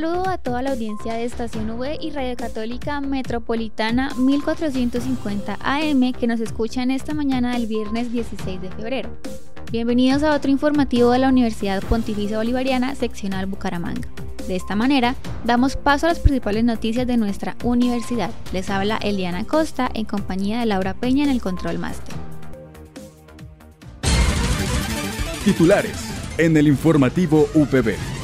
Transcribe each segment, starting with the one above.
Saludo a toda la audiencia de Estación V y Radio Católica Metropolitana 1450 AM que nos escuchan esta mañana del viernes 16 de febrero. Bienvenidos a otro informativo de la Universidad Pontificia Bolivariana, seccional Bucaramanga. De esta manera, damos paso a las principales noticias de nuestra universidad. Les habla Eliana Costa en compañía de Laura Peña en el Control Master. Titulares en el informativo UPB.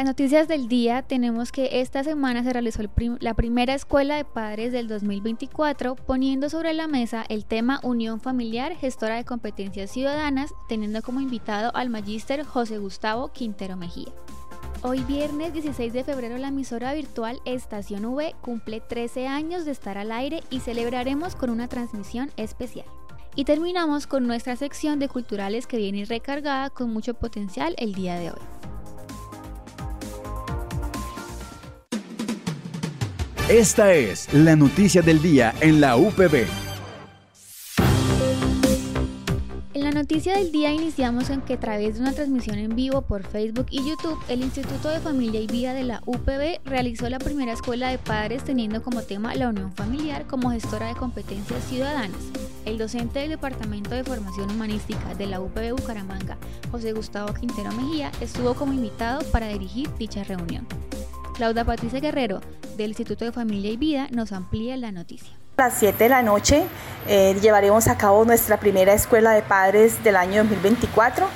Las noticias del día tenemos que esta semana se realizó la primera escuela de padres del 2024 poniendo sobre la mesa el tema Unión Familiar Gestora de Competencias Ciudadanas teniendo como invitado al magíster José Gustavo Quintero Mejía. Hoy viernes 16 de febrero la emisora virtual Estación V cumple 13 años de estar al aire y celebraremos con una transmisión especial. Y terminamos con nuestra sección de culturales que viene recargada con mucho potencial el día de hoy. Esta es la noticia del día en la UPB. En la noticia del día iniciamos en que a través de una transmisión en vivo por Facebook y YouTube, el Instituto de Familia y Vida de la UPB realizó la primera escuela de padres teniendo como tema la unión familiar como gestora de competencias ciudadanas. El docente del Departamento de Formación Humanística de la UPB Bucaramanga, José Gustavo Quintero Mejía, estuvo como invitado para dirigir dicha reunión. Claudia Patricia Guerrero, del Instituto de Familia y Vida, nos amplía la noticia. A las 7 de la noche eh, llevaremos a cabo nuestra primera escuela de padres del año 2024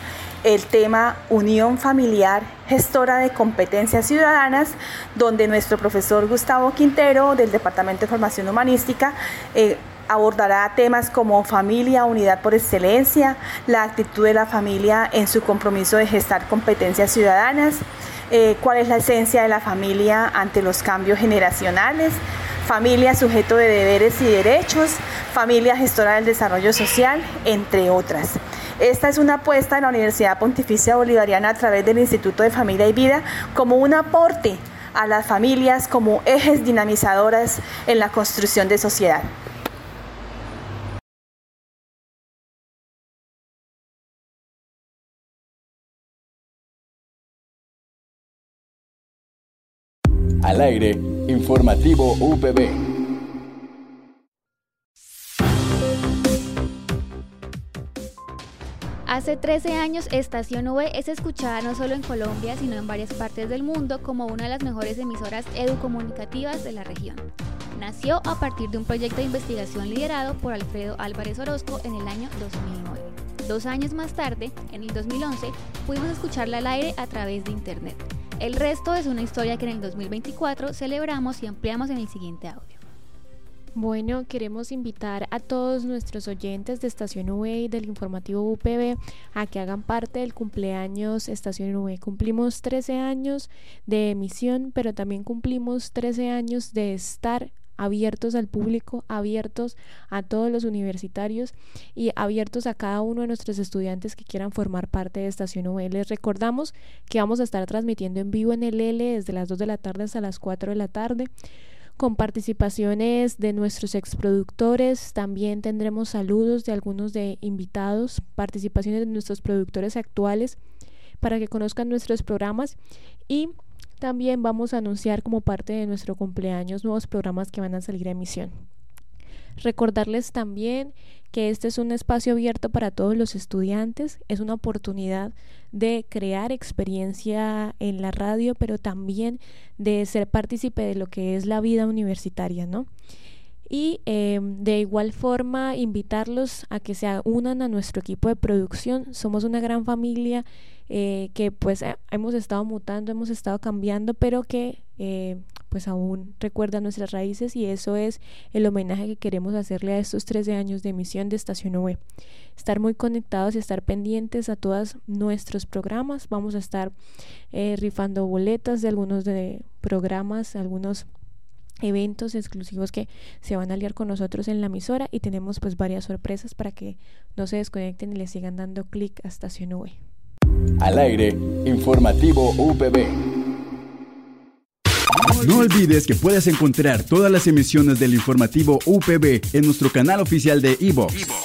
el tema Unión Familiar, gestora de competencias ciudadanas, donde nuestro profesor Gustavo Quintero del Departamento de Formación Humanística eh, abordará temas como familia, unidad por excelencia, la actitud de la familia en su compromiso de gestar competencias ciudadanas, eh, cuál es la esencia de la familia ante los cambios generacionales, familia sujeto de deberes y derechos, familia gestora del desarrollo social, entre otras. Esta es una apuesta de la Universidad Pontificia Bolivariana a través del Instituto de Familia y Vida como un aporte a las familias como ejes dinamizadoras en la construcción de sociedad. Al aire, informativo UPB. Hace 13 años, Estación V es escuchada no solo en Colombia, sino en varias partes del mundo como una de las mejores emisoras educomunicativas de la región. Nació a partir de un proyecto de investigación liderado por Alfredo Álvarez Orozco en el año 2009. Dos años más tarde, en el 2011, pudimos escucharla al aire a través de Internet. El resto es una historia que en el 2024 celebramos y ampliamos en el siguiente audio. Bueno, queremos invitar a todos nuestros oyentes de Estación V y del informativo UPB a que hagan parte del cumpleaños Estación V. Cumplimos 13 años de emisión, pero también cumplimos 13 años de estar abiertos al público, abiertos a todos los universitarios y abiertos a cada uno de nuestros estudiantes que quieran formar parte de Estación V. Les recordamos que vamos a estar transmitiendo en vivo en el L desde las 2 de la tarde hasta las 4 de la tarde con participaciones de nuestros exproductores, también tendremos saludos de algunos de invitados, participaciones de nuestros productores actuales para que conozcan nuestros programas y también vamos a anunciar como parte de nuestro cumpleaños nuevos programas que van a salir a emisión. Recordarles también que este es un espacio abierto para todos los estudiantes, es una oportunidad de crear experiencia en la radio, pero también de ser partícipe de lo que es la vida universitaria, ¿no? Y eh, de igual forma invitarlos a que se unan a nuestro equipo de producción. Somos una gran familia eh, que pues hemos estado mutando, hemos estado cambiando, pero que eh, pues aún recuerda nuestras raíces y eso es el homenaje que queremos hacerle a estos 13 años de emisión de Estación V. Estar muy conectados y estar pendientes a todos nuestros programas. Vamos a estar eh, rifando boletas de algunos de programas, algunos eventos exclusivos que se van a aliar con nosotros en la emisora y tenemos pues varias sorpresas para que no se desconecten y le sigan dando clic a Estación V. Al aire, informativo UPB. No olvides que puedes encontrar todas las emisiones del informativo UPB en nuestro canal oficial de iVox,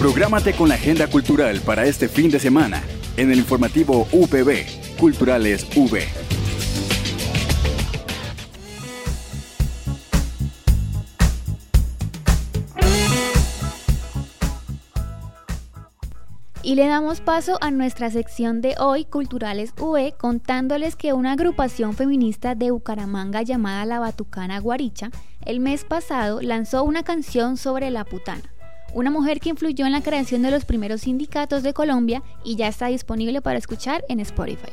Prográmate con la agenda cultural para este fin de semana en el informativo UPB, Culturales V. Y le damos paso a nuestra sección de hoy, Culturales V, contándoles que una agrupación feminista de Bucaramanga llamada La Batucana Guaricha, el mes pasado lanzó una canción sobre la putana, una mujer que influyó en la creación de los primeros sindicatos de Colombia y ya está disponible para escuchar en Spotify.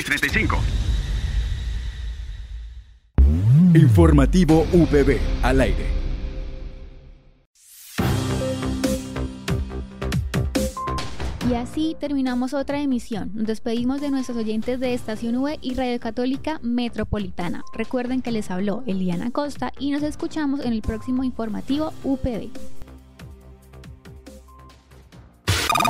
2635. Informativo UPB al aire. Y así terminamos otra emisión. Nos despedimos de nuestros oyentes de Estación V y Radio Católica Metropolitana. Recuerden que les habló Eliana Costa y nos escuchamos en el próximo informativo UPB.